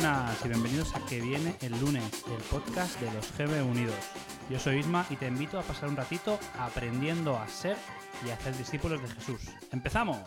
buenas y bienvenidos a Que Viene el lunes, el podcast de los GB Unidos. Yo soy Isma y te invito a pasar un ratito aprendiendo a ser y a hacer discípulos de Jesús. ¡Empezamos!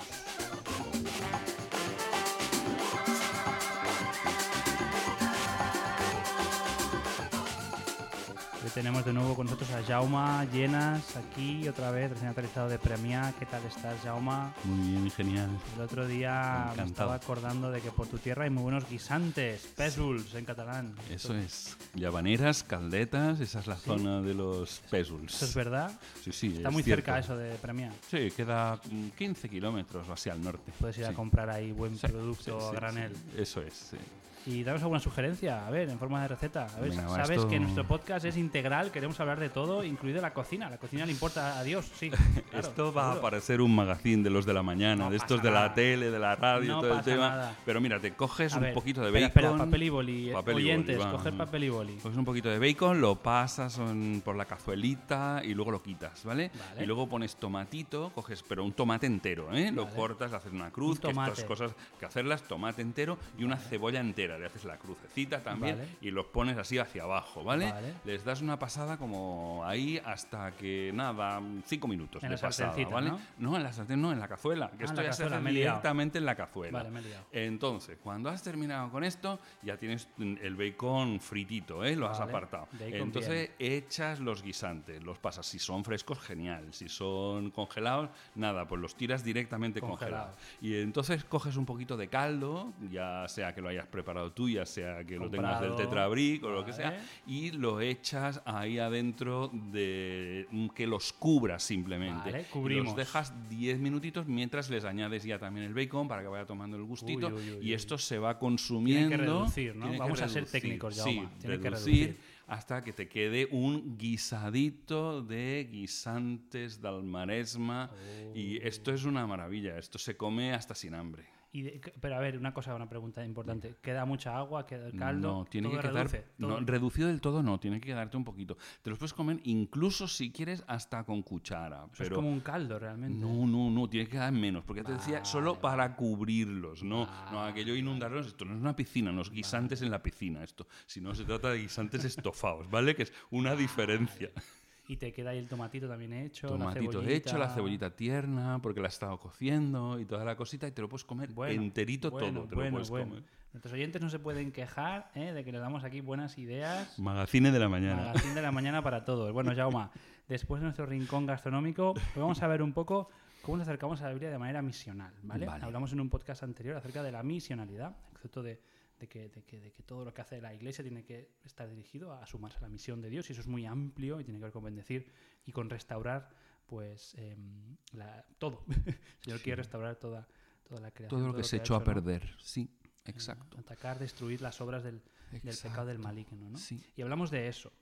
Hoy tenemos de nuevo con nosotros a Jauma Llenas aquí otra vez, recién aterrizado de Premia. ¿Qué tal estás, Jauma? Muy bien, genial. El otro día me estaba acordando de que por tu tierra hay muy buenos guisantes, pésols en catalán. Eso es. Llavaneras, caldetas, esa es la zona de los pésuls. ¿Eso es verdad? Sí, sí. Está es muy cierto. cerca eso de Premia. Sí, queda mm, 15 kilómetros o así al norte. Puedes ir a comprar ahí buen Sí, producto a granel. Eso es, sí. Y danos alguna sugerencia, a ver, en forma de receta. A ver, Venga, sabes esto- que nuestro podcast es integral, queremos hablar de todo, incluido la cocina. La cocina le importa a Dios, sí. claro, Esto va a parecer un magazín de los de la mañana, No de estos de la nada. tele, de la radio, No todo el tema. nada. Pero mira, te coges A un ver, poquito de espera, bacon. Espera, papel y boli. eh, Papel y boli, coger papel y boli. Coges un poquito de bacon, lo pasas por la cazuelita y luego lo quitas, ¿vale? Vale. Y luego pones tomatito, coges, pero un tomate entero, ¿eh? Lo cortas, le haces una cruz, Un que estas cosas que hacerlas, tomate entero y una cebolla entera. Le haces la crucecita también Vale. y los pones así hacia abajo, ¿vale? Vale. Les das una pasada como ahí hasta que nada, cinco minutos En de la pasada, ¿vale? ¿no? en la sartén, no, en la cazuela. Ah, Que en esto ya se cazuela, hace he liado. directamente en la cazuela. Vale, me he liado. Entonces, cuando has terminado con esto, ya tienes el bacon fritito, ¿eh? Lo has apartado. bacon Entonces, echas los guisantes, los pasas. Si son frescos, genial. Si son congelados, nada, pues los tiras directamente Congelados. congelados. Y entonces coges un poquito de caldo, ya sea que lo hayas preparado tú, ya sea que lo tengas del Comprado. tetrabric o lo que sea, y lo echas ahí adentro de que los cubras simplemente. Vale, Y cubrimos. Los dejas 10 minutitos mientras les añades ya también el bacon para que vaya tomando el gustito Uy, uy, uy, y esto se va consumiendo. Tiene que reducir, ¿no? Vamos a ser reducir, técnicos, Sí, Jaume. Tiene que reducir, reducir. hasta que te quede un guisadito de guisantes del Maresma y Oh. esto es una maravilla, esto se come hasta sin hambre. Y de- pero a ver, una cosa, una pregunta importante. ¿Queda mucha agua? ¿Queda el caldo? No, tiene ¿Todo que quedar. reduce? no, reducido del todo no, tiene que quedarte un poquito. Te los puedes comer incluso si quieres hasta con cuchara. Pero es como un caldo realmente. No, no, no, tiene que quedar menos, porque ya te decía, solo Vale, para cubrirlos, no, no Vale, aquello inundarlos, esto no es una piscina, no es guisantes en la piscina, esto, sino se trata de guisantes estofados, ¿vale? Que es una diferencia. Y te queda ahí el tomatito también hecho. Tomatito hecho, la cebollita tierna, porque la has estado cociendo y toda la cosita, y te lo puedes comer Bueno, enterito bueno, todo, te bueno, lo puedes bueno. comer. Nuestros oyentes no se pueden quejar ¿eh? de que les damos aquí buenas ideas. Magazine de la mañana. Magazín de la mañana para todos. Bueno, Jauma, después de nuestro rincón gastronómico, hoy vamos a ver un poco cómo nos acercamos a la Biblia de manera misional, ¿vale? Vale. Hablamos en un podcast anterior acerca de la misionalidad, el concepto de, de que, de, que, de que todo lo que hace la iglesia tiene que estar dirigido a sumarse a la misión de Dios y eso es muy amplio y tiene que ver con bendecir y con restaurar pues la- todo. El Señor quiere restaurar toda, toda la creación. Todo lo que se ha echó a ¿no? perder, sí, exacto. Atacar, destruir las obras del, del pecado del maligno. ¿no? Sí. Y hablamos de eso.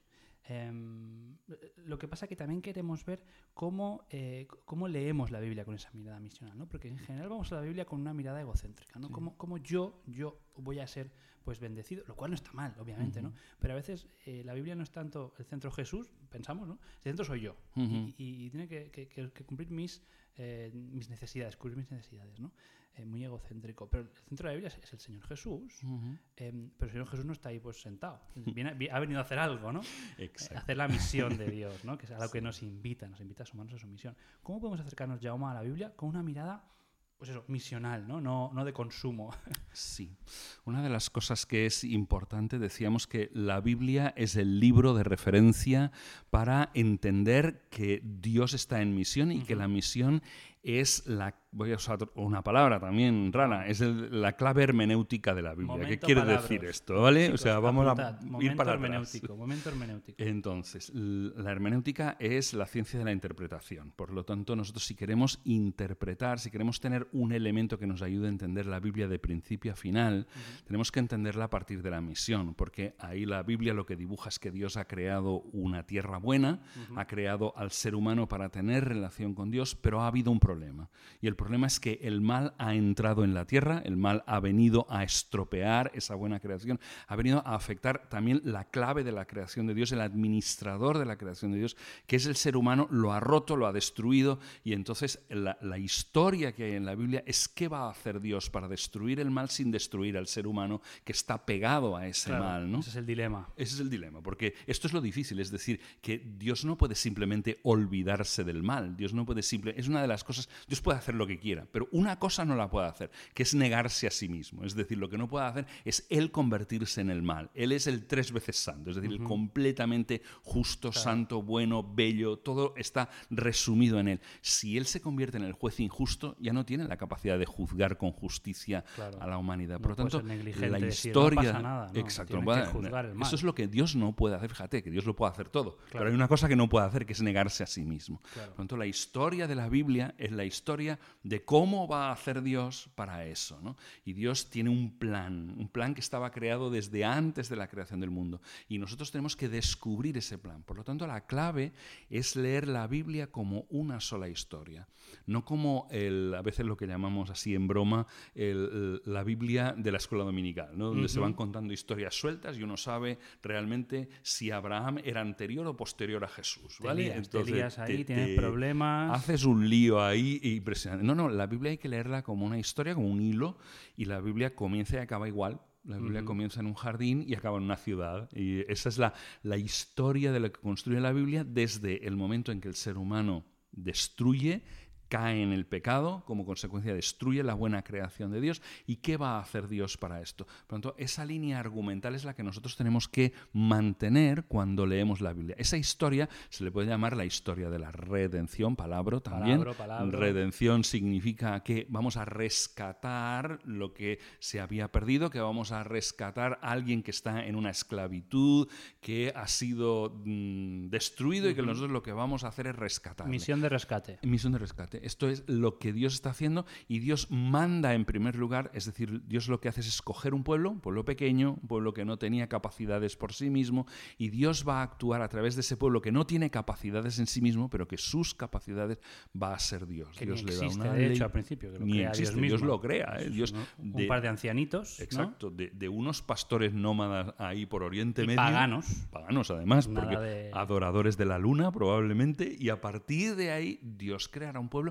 Em, lo que pasa que también queremos ver cómo, eh, cómo leemos la Biblia con esa mirada misional, ¿no? Porque en general vamos a la Biblia con una mirada egocéntrica, ¿no? Cómo, cómo yo, yo voy a ser pues bendecido, lo cual no está mal, obviamente, ¿no? Pero a veces eh, la Biblia no es tanto el centro Jesús, pensamos, ¿no? El centro soy yo. Y- Ujú. y, y tiene que, que- que- que cumplir mis, eh, mis necesidades, cubrir mis necesidades, ¿no? Eh, muy egocéntrico. Pero el centro de la Biblia es, es el Señor Jesús. Em, pero el Señor Jesús no está ahí pues sentado. Viene- ha venido a hacer algo, ¿no? Eh, Exacto. Hacer la misión de Dios, ¿no? Que es a lo que nos invita, nos invita a sumarnos a su misión. ¿Cómo podemos acercarnos, Jaume, a la Biblia con una mirada, pues eso, misional, ¿no? No, no de consumo. Sí. Una de las cosas que es importante, decíamos que la Biblia es el libro de referencia para entender que Dios está en misión y que la misión es la, voy a usar una palabra también rara, es la clave hermenéutica de la Biblia. ¿Qué quiere decir esto? ¿Vale? o sea, vamos a ir para hermenéutico, Momento hermenéutico. Entonces, la hermenéutica es la ciencia de la interpretación. Por lo tanto, nosotros si queremos interpretar, si queremos tener un elemento que nos ayude a entender la Biblia de principio a final, tenemos que entenderla a partir de la misión, porque ahí la Biblia lo que dibuja es que Dios ha creado una tierra buena, ha creado al ser humano para tener relación con Dios, pero ha habido un problema problema. Y el problema es que el mal ha entrado en la tierra, el mal ha venido a estropear esa buena creación, ha venido a afectar también la clave de la creación de Dios, el administrador de la creación de Dios, que es el ser humano, lo ha roto, lo ha destruido. Y entonces la, historia que hay en la Biblia es qué va a hacer Dios para destruir el mal sin destruir al ser humano que está pegado a ese mal. ¿no? Ese es el dilema. Ese es el dilema, porque esto es lo difícil, es decir, que Dios no puede simplemente olvidarse del mal, Dios no puede simplemente... Es una de las cosas Dios puede hacer lo que quiera, pero una cosa no la puede hacer, que es negarse a sí mismo. Es decir, lo que no puede hacer es Él convertirse en el mal. Él es el tres veces santo, es decir, el completamente justo, santo, bueno, bello, todo está resumido en Él. Si Él se convierte en el juez injusto, ya no tiene la capacidad de juzgar con justicia a la humanidad. Por lo tanto, la historia... exacto, eso es lo que Dios no puede hacer. Fíjate que Dios lo puede hacer todo, pero hay una cosa que no puede hacer, que es negarse a sí mismo. Por lo tanto, la historia de la Biblia es la historia de cómo va a hacer Dios para eso. ¿no? Y Dios tiene un plan, un plan que estaba creado desde antes de la creación del mundo. Y nosotros tenemos que descubrir ese plan. Por lo tanto, la clave es leer la Biblia como una sola historia, no como el, a veces lo que llamamos así en broma la Biblia de la escuela dominical, ¿no? donde se van contando historias sueltas y uno sabe realmente si Abraham era anterior o posterior a Jesús. ¿vale? Entonces, ahí, tienes problemas. Haces un lío ahí impresionante. No, no, la Biblia hay que leerla como una historia, como un hilo, y la Biblia comienza y acaba igual. La Biblia comienza en un jardín y acaba en una ciudad. Y esa es la, la historia de lo que construye la Biblia desde el momento en que el ser humano destruye cae en el pecado, como consecuencia destruye la buena creación de Dios. ¿Y qué va a hacer Dios para esto? Por lo tanto, esa línea argumental es la que nosotros tenemos que mantener cuando leemos la Biblia. Esa historia se le puede llamar la historia de la redención, palabra también. Redención significa que vamos a rescatar lo que se había perdido, que vamos a rescatar a alguien que está en una esclavitud, que ha sido mm, destruido y que nosotros lo que vamos a hacer es rescatar. Misión de rescate. Misión de rescate. Esto es lo que Dios está haciendo y Dios manda en primer lugar, es decir, Dios lo que hace es escoger un pueblo, un pueblo pequeño, un pueblo que no tenía capacidades por sí mismo, y Dios va a actuar a través de ese pueblo que no tiene capacidades en sí mismo, pero que sus capacidades va a ser Dios. Dios le da una de hecho, al principio, que lo ni existe, Dios, lo crea. ¿eh? Dios un par de ancianitos. Exacto, de, unos pastores nómadas ahí por Oriente Medio. Paganos. Paganos, además, porque adoradores de la luna, probablemente, y a partir de ahí Dios creará un pueblo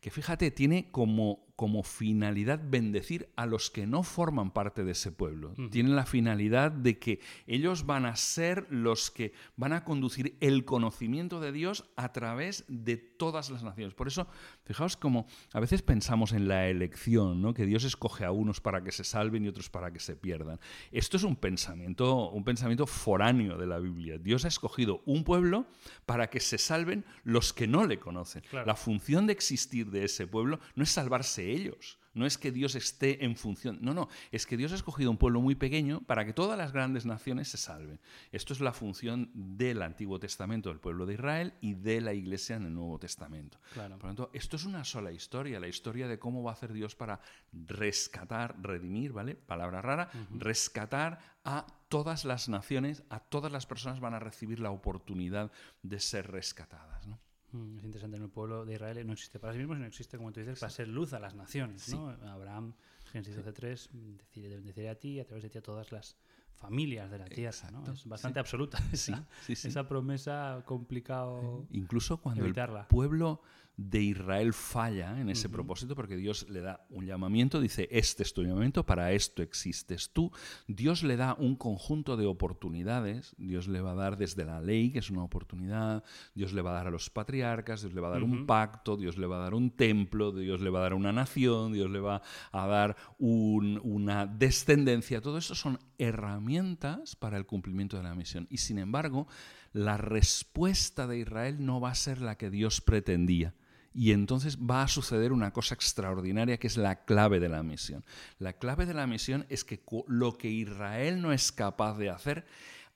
que fíjate, tiene como como finalidad bendecir a los que no forman parte de ese pueblo. Tienen la finalidad de que ellos van a ser los que van a conducir el conocimiento de Dios a través de todas las naciones. Por eso, fijaos como a veces pensamos en la elección, ¿no? que Dios escoge a unos para que se salven y otros para que se pierdan. Esto es un pensamiento, un pensamiento foráneo de la Biblia. Dios ha escogido un pueblo para que se salven los que no le conocen. La función de existir de ese pueblo no es salvarse ellos. No es que Dios esté en función, no, no, es que Dios ha escogido un pueblo muy pequeño para que todas las grandes naciones se salven. Esto es la función del Antiguo Testamento, del pueblo de Israel y de la Iglesia en el Nuevo Testamento. Por lo tanto, esto es una sola historia, la historia de cómo va a hacer Dios para rescatar, redimir, ¿vale? Palabra rara, rescatar a todas las naciones, a todas las personas van a recibir la oportunidad de ser rescatadas, ¿no? Mm, es interesante, en el pueblo de Israel no existe para sí mismo, sino existe, como tú dices, para ser luz a las naciones. ¿no? Abraham, Génesis 12.3, decide, decide a ti y a través de ti a todas las familias de la tierra. ¿no? Es bastante absoluta esa, esa, promesa complicado. Incluso cuando el pueblo de Israel falla en ese propósito porque Dios le da un llamamiento, dice, este es tu llamamiento, para esto existes tú. Dios le da un conjunto de oportunidades, Dios le va a dar desde la ley, que es una oportunidad, Dios le va a dar a los patriarcas, Dios le va a dar un pacto, Dios le va a dar un templo, Dios le va a dar una nación, Dios le va a dar una descendencia. Todo eso son herramientas para el cumplimiento de la misión. Y sin embargo, la respuesta de Israel no va a ser la que Dios pretendía. Y entonces va a suceder una cosa extraordinaria que es la clave de la misión. La clave de la misión es que lo que Israel no es capaz de hacer,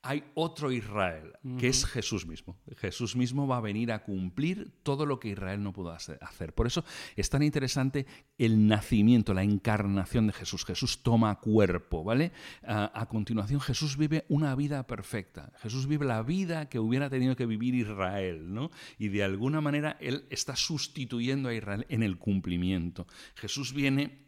hay otro Israel, que es Jesús mismo. Jesús mismo va a venir a cumplir todo lo que Israel no pudo hacer. Por eso es tan interesante el nacimiento, la encarnación de Jesús. Jesús toma cuerpo, ¿vale? A, continuación, Jesús vive una vida perfecta. Jesús vive la vida que hubiera tenido que vivir Israel, ¿no? Y de alguna manera Él está sustituyendo a Israel en el cumplimiento. Jesús viene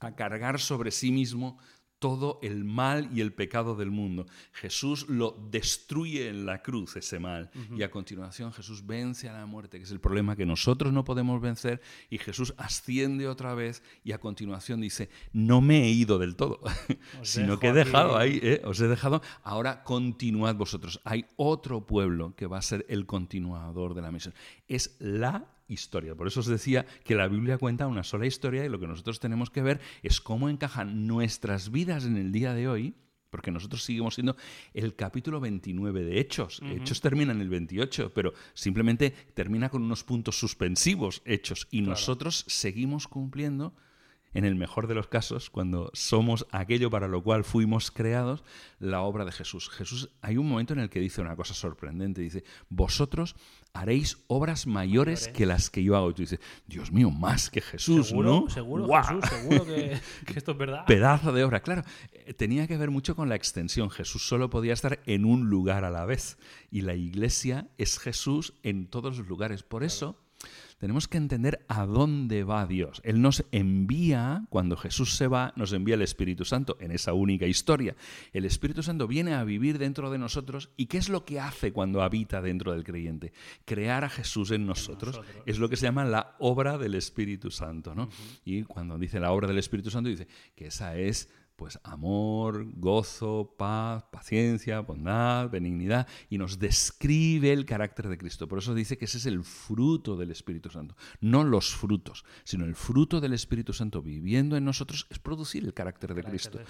a cargar sobre sí mismo todo el mal y el pecado del mundo. Jesús lo destruye en la cruz, ese mal. Y a continuación Jesús vence a la muerte, que es el problema que nosotros no podemos vencer. Y Jesús asciende otra vez y a continuación dice, no me he ido del todo, sino que he dejado ahí, ¿eh? os he dejado, ahora continuad vosotros. Hay otro pueblo que va a ser el continuador de la misión. Es la historia. Por eso os decía que la Biblia cuenta una sola historia y lo que nosotros tenemos que ver es cómo encajan nuestras vidas en el día de hoy, porque nosotros seguimos siendo el capítulo 29 de Hechos. Hechos termina en el 28, pero simplemente termina con unos puntos suspensivos Hechos y nosotros seguimos cumpliendo en el mejor de los casos, cuando somos aquello para lo cual fuimos creados, la obra de Jesús. Jesús, hay un momento en el que dice una cosa sorprendente, dice, vosotros haréis obras mayores que las que yo hago. Y tú dices, Dios mío, más que Jesús, ¿Seguro? Seguro, Jesús, seguro que, esto es verdad. Pedazo de obra, claro. Eh, tenía que ver mucho con la extensión. Jesús solo podía estar en un lugar a la vez. Y la iglesia es Jesús en todos los lugares. Por eso tenemos que entender a dónde va Dios. Él nos envía, cuando Jesús se va, nos envía el Espíritu Santo en esa única historia. El Espíritu Santo viene a vivir dentro de nosotros y ¿qué es lo que hace cuando habita dentro del creyente? Crear a Jesús en nosotros. Es lo que se llama la obra del Espíritu Santo. ¿no? Y cuando dice la obra del Espíritu Santo, dice que esa es pues amor, gozo, paz, paciencia, bondad, benignidad, y nos describe el carácter de Cristo. Por eso dice que ese es el fruto del Espíritu Santo, no los frutos, sino el fruto del Espíritu Santo viviendo en nosotros es producir el carácter de Cristo.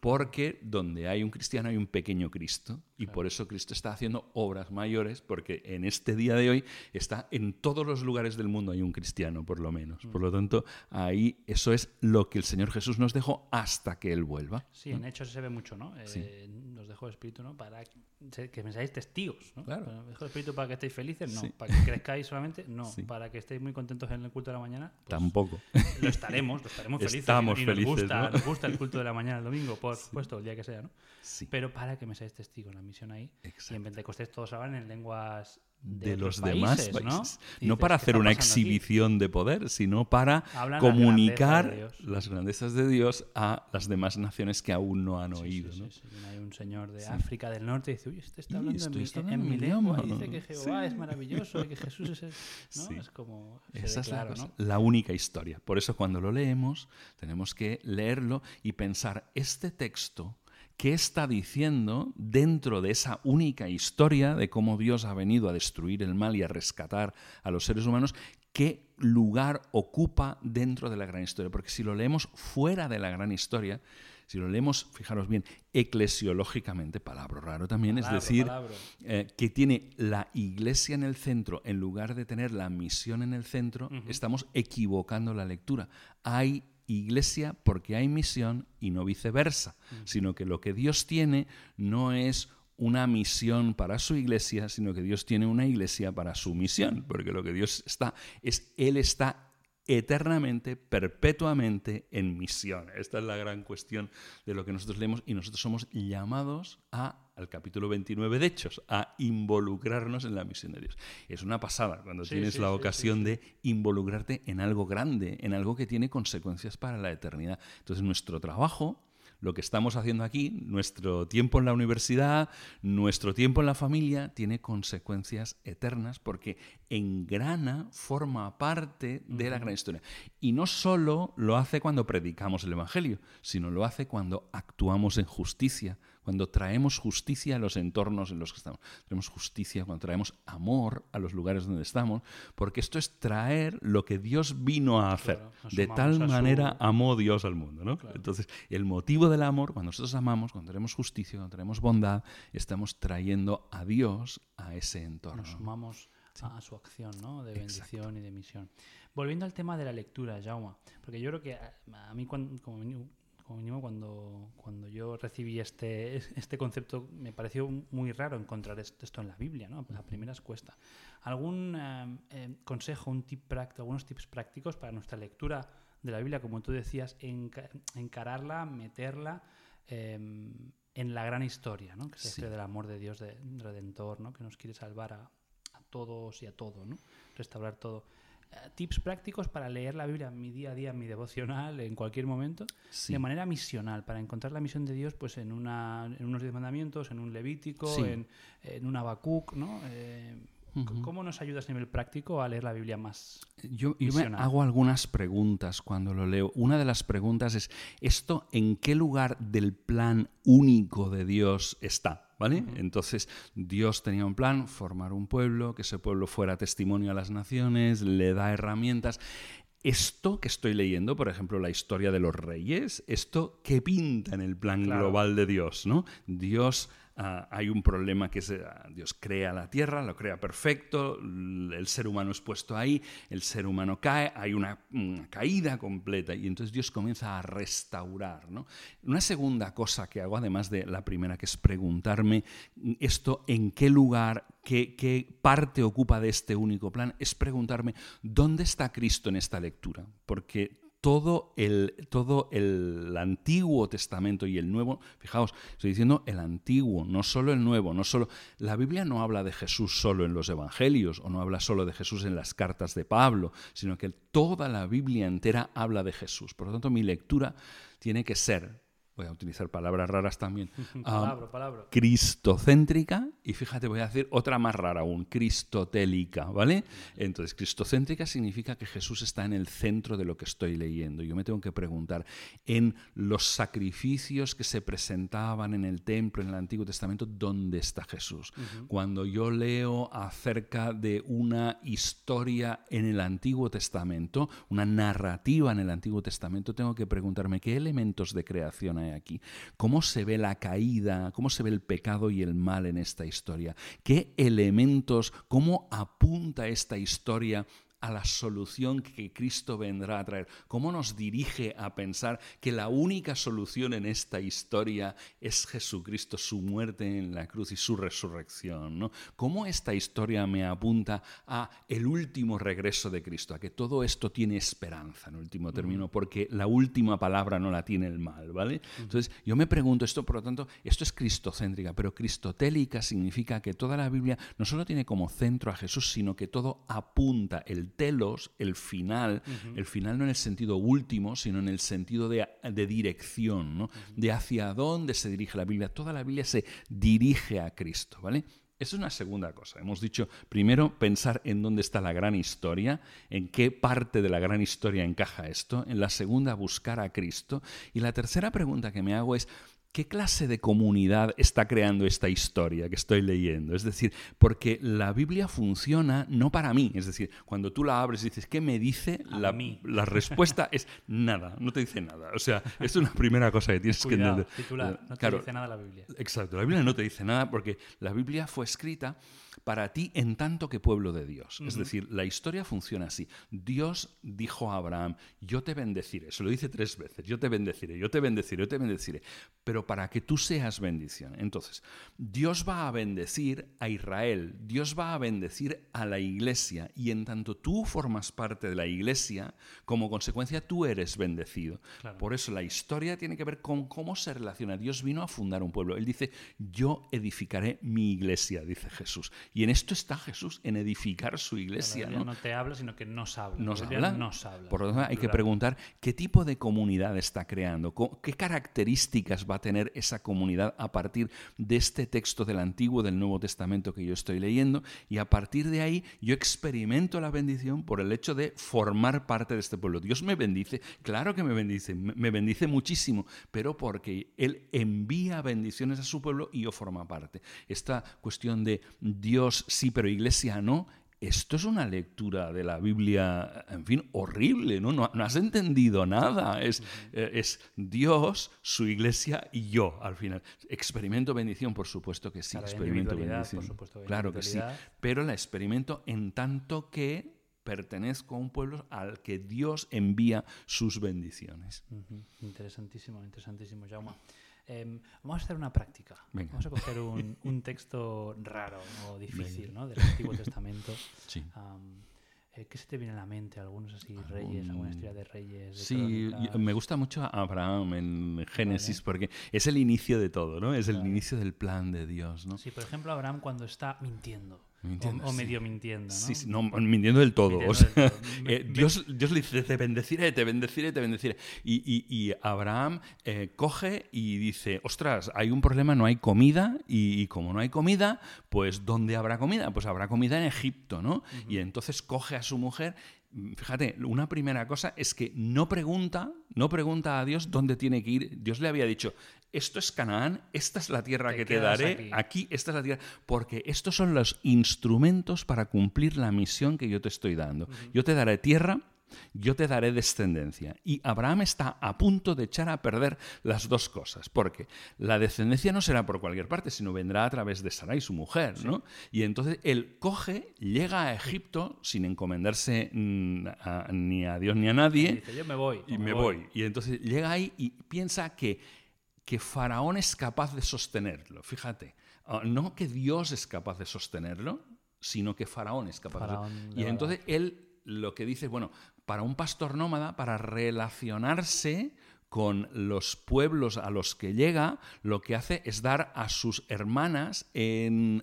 porque donde hay un cristiano hay un pequeño Cristo, y por eso Cristo está haciendo obras mayores, porque en este día de hoy está en todos los lugares del mundo hay un cristiano, por lo menos. Mm. Por lo tanto, ahí eso es lo que el Señor Jesús nos dejó hasta que Él vuelva. Sí, en hecho se ve mucho, ¿no? Eh, nos dejó el Espíritu, ¿no? Para que me seáis testigos, ¿no? Claro. Nos dejó el Espíritu para que estéis felices, no. Para que crezcáis solamente, no. Para que estéis muy contentos en el culto de la mañana, pues Tampoco. Lo estaremos, lo estaremos felices. Estamos y, nos Gusta, Nos gusta el culto de la mañana el domingo, por supuesto, el día que sea, ¿no? Sí. Pero para que me seáis testigos, la misión ahí. Y en Pentecostés todos hablan en lenguas de, los demás países. ¿no? para hacer una exhibición de poder, sino para comunicar las grandezas de Dios a las demás naciones que aún no han oído. ¿no? Hay un señor de África del Norte y dice, uy, este está hablando en, mi, lengua. Y dice que Jehová es maravilloso y que Jesús es... El... ¿no? Es como... Esa es la, la única historia. Por eso cuando lo leemos tenemos que leerlo y pensar, este texto qué está diciendo dentro de esa única historia de cómo Dios ha venido a destruir el mal y a rescatar a los seres humanos, qué lugar ocupa dentro de la gran historia. Porque si lo leemos fuera de la gran historia, si lo leemos, fijaros bien, eclesiológicamente, palabra raro también, es decir, eh, que tiene la iglesia en el centro en lugar de tener la misión en el centro, estamos equivocando la lectura. Hay iglesia porque hay misión y no viceversa, mm. sino que lo que Dios tiene no es una misión para su iglesia, sino que Dios tiene una iglesia para su misión, porque lo que Dios está es Él está eternamente, perpetuamente en misión. Esta es la gran cuestión de lo que nosotros leemos y nosotros somos llamados a al capítulo 29 de Hechos, a involucrarnos en la misión de Dios. Es una pasada cuando tienes la ocasión de involucrarte en algo grande, en algo que tiene consecuencias para la eternidad. Entonces nuestro trabajo lo que estamos haciendo aquí, nuestro tiempo en la universidad, nuestro tiempo en la familia, tiene consecuencias eternas porque engrana, forma parte de la gran historia. Y no solo lo hace cuando predicamos el Evangelio, sino lo hace cuando actuamos en justicia, cuando traemos justicia a los entornos en los que estamos. Traemos justicia cuando traemos amor a los lugares donde estamos, porque esto es traer lo que Dios vino a hacer. de tal manera amó Dios al mundo. ¿no? Entonces, el motivo del amor, cuando nosotros amamos, cuando tenemos justicia, cuando tenemos bondad, estamos trayendo a Dios a ese entorno. Nos sumamos a su acción ¿no? de bendición y de misión. Volviendo al tema de la lectura, Jauma, porque yo creo que a, mí cuando, como, mínimo cuando, cuando yo recibí este, este concepto me pareció muy raro encontrar esto en la Biblia, ¿no? A primeras cuesta. ¿Algún eh, eh, consejo, un tip práctico, algunos tips prácticos para nuestra lectura de la Biblia, como tú decías, encararla, meterla em, en la gran historia, ¿no? que es la del amor de Dios de, redentor, ¿no? que nos quiere salvar a, todos y a todo, ¿no? restaurar todo. Tips prácticos para leer la Biblia en mi día a día, en mi devocional, en cualquier momento, de manera misional, para encontrar la misión de Dios pues en, una, en unos diez mandamientos, en un Levítico, en, en un Habacuc, ¿no? Eh, ¿Cómo nos ayudas a nivel práctico a leer la Biblia más? Yo, me hago algunas preguntas cuando lo leo. Una de las preguntas es, ¿esto en qué lugar del plan único de Dios está? ¿Vale? Entonces, Dios tenía un plan, formar un pueblo, que ese pueblo fuera testimonio a las naciones, le da herramientas. Esto que estoy leyendo, por ejemplo, la historia de los reyes, esto qué pinta en el plan global de Dios, ¿no? Dios Ah, hay un problema que es, ah, Dios crea la tierra, lo crea perfecto, el ser humano es puesto ahí, el ser humano cae, hay una, caída completa y entonces Dios comienza a restaurar. Una segunda cosa que hago, además de la primera, que es preguntarme esto en qué lugar, qué, qué parte ocupa de este único plan, es preguntarme dónde está Cristo en esta lectura, porque todo el, todo el Antiguo Testamento y el Nuevo, fijaos, estoy diciendo el Antiguo, no solo el Nuevo, no solo la Biblia no habla de Jesús solo en los Evangelios o no habla solo de Jesús en las cartas de Pablo, sino que toda la Biblia entera habla de Jesús. Por lo tanto, mi lectura tiene que ser voy a utilizar palabras raras también, cristocéntrica, y fíjate, voy a decir otra más rara aún, cristotélica, ¿vale? Entonces, cristocéntrica significa que Jesús está en el centro de lo que estoy leyendo. Yo me tengo que preguntar, en los sacrificios que se presentaban en el templo, en el Antiguo Testamento, ¿dónde está Jesús? Cuando yo leo acerca de una historia en el Antiguo Testamento, una narrativa en el Antiguo Testamento, tengo que preguntarme qué elementos de creación hay aquí. ¿Cómo se ve la caída, cómo se ve el pecado y el mal en esta historia? ¿Qué elementos, cómo apunta esta historia a la solución que Cristo vendrá a traer? ¿Cómo nos dirige a pensar que la única solución en esta historia es Jesucristo, su muerte en la cruz y su resurrección? ¿no? ¿Cómo esta historia me apunta a el último regreso de Cristo, a que todo esto tiene esperanza en último término, porque la última palabra no la tiene el mal, ¿vale? Entonces, yo me pregunto esto, por lo tanto, esto es cristocéntrica, pero cristotélica significa que toda la Biblia no solo tiene como centro a Jesús, sino que todo apunta el telos, el final, el final no en el sentido último, sino en el sentido de, dirección, ¿no? de hacia dónde se dirige la Biblia. Toda la Biblia se dirige a Cristo, ¿vale? Esa es una segunda cosa. Hemos dicho, primero, pensar en dónde está la gran historia, en qué parte de la gran historia encaja esto. En la segunda, buscar a Cristo. Y la tercera pregunta que me hago es, ¿Qué clase de comunidad está creando esta historia que estoy leyendo? Es decir, porque la Biblia funciona no para mí. Es decir, cuando tú la abres y dices, ¿qué me dice? la, mí. la respuesta es nada, no te dice nada. O sea, es una primera cosa que tienes que entender. Titular, no te dice nada la Biblia. Exacto, la Biblia no te dice nada porque la Biblia fue escrita para ti en tanto que pueblo de Dios. Es decir, la historia funciona así. Dios dijo a Abraham, yo te bendeciré. Se lo dice tres veces, yo te bendeciré, yo te bendeciré, yo te bendeciré. Pero para que tú seas bendición. Entonces, Dios va a bendecir a Israel, Dios va a bendecir a la iglesia. Y en tanto tú formas parte de la iglesia, como consecuencia tú eres bendecido. Por eso la historia tiene que ver con cómo se relaciona. Dios vino a fundar un pueblo. Él dice, yo edificaré mi iglesia, dice Jesús. Y en esto está Jesús, en edificar su iglesia. ¿no? no te habla, sino que nos habla. Nos habla. Nos habla. Por lo tanto, hay que preguntar qué tipo de comunidad está creando, qué características va a tener esa comunidad a partir de este texto del Antiguo, del Nuevo Testamento que yo estoy leyendo. Y a partir de ahí yo experimento la bendición por el hecho de formar parte de este pueblo. Dios me bendice, claro que me bendice, me bendice muchísimo, pero porque Él envía bendiciones a su pueblo y yo formo parte. Esta cuestión de Dios sí, pero iglesia no, esto es una lectura de la Biblia, en fin, horrible, ¿no? No, has entendido nada. Es, eh, es, Dios, su iglesia y yo, al final. Experimento bendición, por supuesto que sí. experimento bendición. claro que sí. Pero la experimento en tanto que pertenezco a un pueblo al que Dios envía sus bendiciones. Interesantísimo, interesantísimo, Jaume. Em, vamos a hacer una práctica. Vamos a coger un, texto raro o difícil ¿no? del Antiguo Testamento. Sí. Eh, ¿Qué se te viene a la mente? ¿Algunos así reyes? ¿Alguna historia de reyes? sí, me gusta mucho Abraham en Génesis porque es el inicio de todo, ¿no? Es el inicio del plan de Dios, ¿no? Sí, por ejemplo, Abraham cuando está mintiendo o, medio mintiendo, ¿no? Sí, sí, no, mintiendo del todo. Eh, Dios, Dios le dice, te bendeciré, te bendeciré, te bendeciré. Y, y, Abraham eh, coge y dice, ostras, hay un problema, no hay comida, y, como no hay comida, pues ¿dónde habrá comida? Pues habrá comida en Egipto, ¿no? Y entonces coge a su mujer fíjate, una primera cosa es que no pregunta, no pregunta a Dios dónde tiene que ir. Dios le había dicho, esto es Canaán, esta es la tierra que te daré, aquí. esta es la tierra, porque estos son los instrumentos para cumplir la misión que yo te estoy dando. Yo te daré tierra, yo te daré descendencia. Y Abraham está a punto de echar a perder las dos cosas, porque la descendencia no será por cualquier parte, sino vendrá a través de Sarai, su mujer, ¿no? Y entonces él coge, llega a Egipto sin encomendarse mm, ni a Dios ni a nadie. Y dice, yo me voy. Y me voy. Y entonces llega ahí y piensa que, que Faraón es capaz de sostenerlo. Fíjate, ah, no que Dios es capaz de sostenerlo, sino que Faraón es capaz de sostenerlo. Y entonces él lo que dice, bueno, para un pastor nómada, para relacionarse con los pueblos a los que llega, lo que hace es dar a sus hermanas en...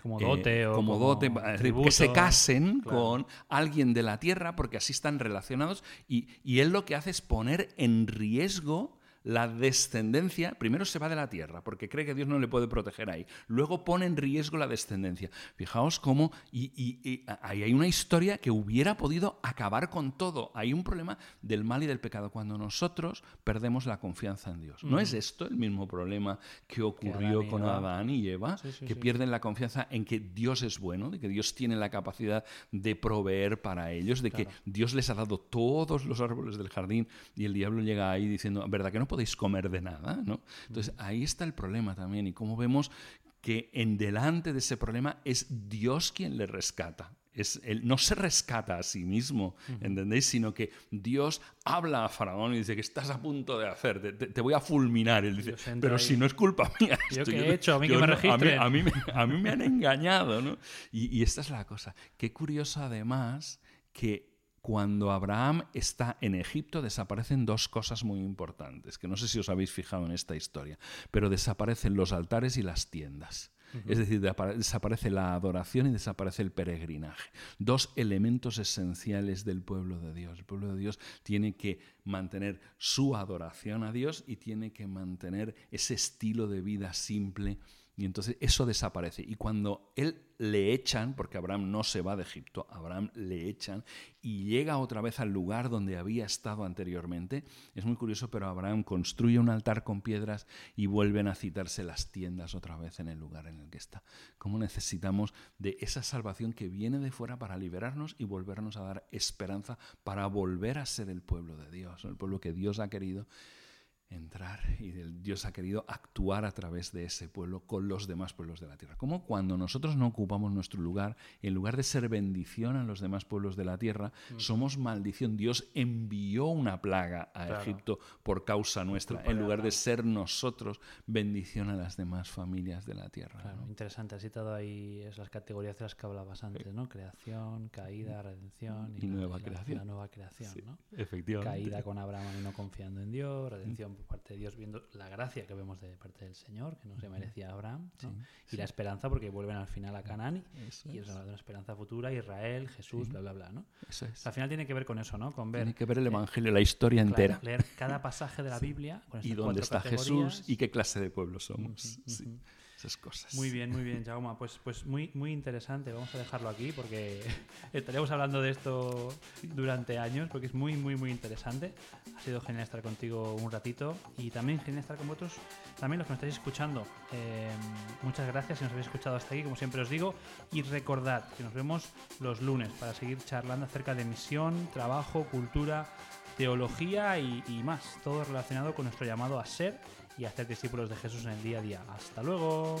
como dote eh, o como, dote, que se casen con alguien de la tierra porque así están relacionados y, y, él lo que hace es poner en riesgo la descendencia, primero se va de la tierra, porque cree que Dios no le puede proteger ahí. Luego pone en riesgo la descendencia. Fijaos cómo, y, ahí hay una historia que hubiera podido acabar con todo. Hay un problema del mal y del pecado cuando nosotros perdemos la confianza en Dios. ¿No es esto el mismo problema que ocurrió con Adán y Eva? que pierden la confianza en que Dios es bueno, de que Dios tiene la capacidad de proveer para ellos, de que Dios les ha dado todos los árboles del jardín y el diablo llega ahí diciendo, ¿verdad que no podéis comer de nada, ¿no? Entonces ahí está el problema también y cómo vemos que en delante de ese problema es Dios quien le rescata. Es, él no se rescata a sí mismo, ¿entendéis? Sino que Dios habla a Faraón y dice que estás a punto de hacer, te, voy a fulminar. Él dice, pero si no es culpa mía. ¿Yo qué he hecho? A mí que me registren. A mí, a, mí, me han engañado, ¿no? Y, y esta es la cosa. Qué curioso además que cuando Abraham está en Egipto desaparecen dos cosas muy importantes, que no sé si os habéis fijado en esta historia, pero desaparecen los altares y las tiendas. Es decir, desaparece la adoración y desaparece el peregrinaje. Dos elementos esenciales del pueblo de Dios. El pueblo de Dios tiene que mantener su adoración a Dios y tiene que mantener ese estilo de vida simple y entonces eso desaparece. Y cuando él le echan, porque Abraham no se va de Egipto, Abraham le echan y llega otra vez al lugar donde había estado anteriormente. Es muy curioso, pero Abraham construye un altar con piedras y vuelven a citarse las tiendas otra vez en el lugar en el que está. ¿Cómo necesitamos de esa salvación que viene de fuera para liberarnos y volvernos a dar esperanza para volver a ser el pueblo de Dios, el pueblo que Dios ha querido? Entrar y Dios ha querido actuar a través de ese pueblo con los demás pueblos de la tierra. Como cuando nosotros no ocupamos nuestro lugar, en lugar de ser bendición a los demás pueblos de la tierra, mm. somos maldición. Dios envió una plaga a Egipto por causa nuestra, en lugar de ser nosotros bendición a las demás familias de la tierra. Claro, interesante. Has citado ahí es las categorías de las que hablabas antes, ¿no? Creación, caída, redención y, nueva creación. La nueva creación, ¿no? Efectivamente. Caída con Abraham y no confiando en Dios, redención por parte de Dios, viendo la gracia que vemos de parte del Señor, que no se merecía Abraham, y la esperanza, porque vuelven al final a Canaán, y es una esperanza futura, Israel, Jesús, bla, bla, bla. ¿no? Al final tiene que ver con eso, ¿no? Con ver, tiene que ver el Evangelio, la historia entera. Leer cada pasaje de la Biblia. y dónde está Jesús y qué clase de pueblo somos. Cosas. Muy bien, muy bien, Jaume. Pues, pues muy, muy interesante. Vamos a dejarlo aquí porque estaríamos hablando de esto durante años porque es muy, muy, muy interesante. Ha sido genial estar contigo un ratito y también genial estar con vosotros, también los que nos estáis escuchando. Eh, muchas gracias si nos habéis escuchado hasta aquí, como siempre os digo. Y recordad que nos vemos los lunes para seguir charlando acerca de misión, trabajo, cultura, teología y, y más. Todo relacionado con nuestro llamado a ser y hacer discípulos de Jesús en el día a día. Hasta luego.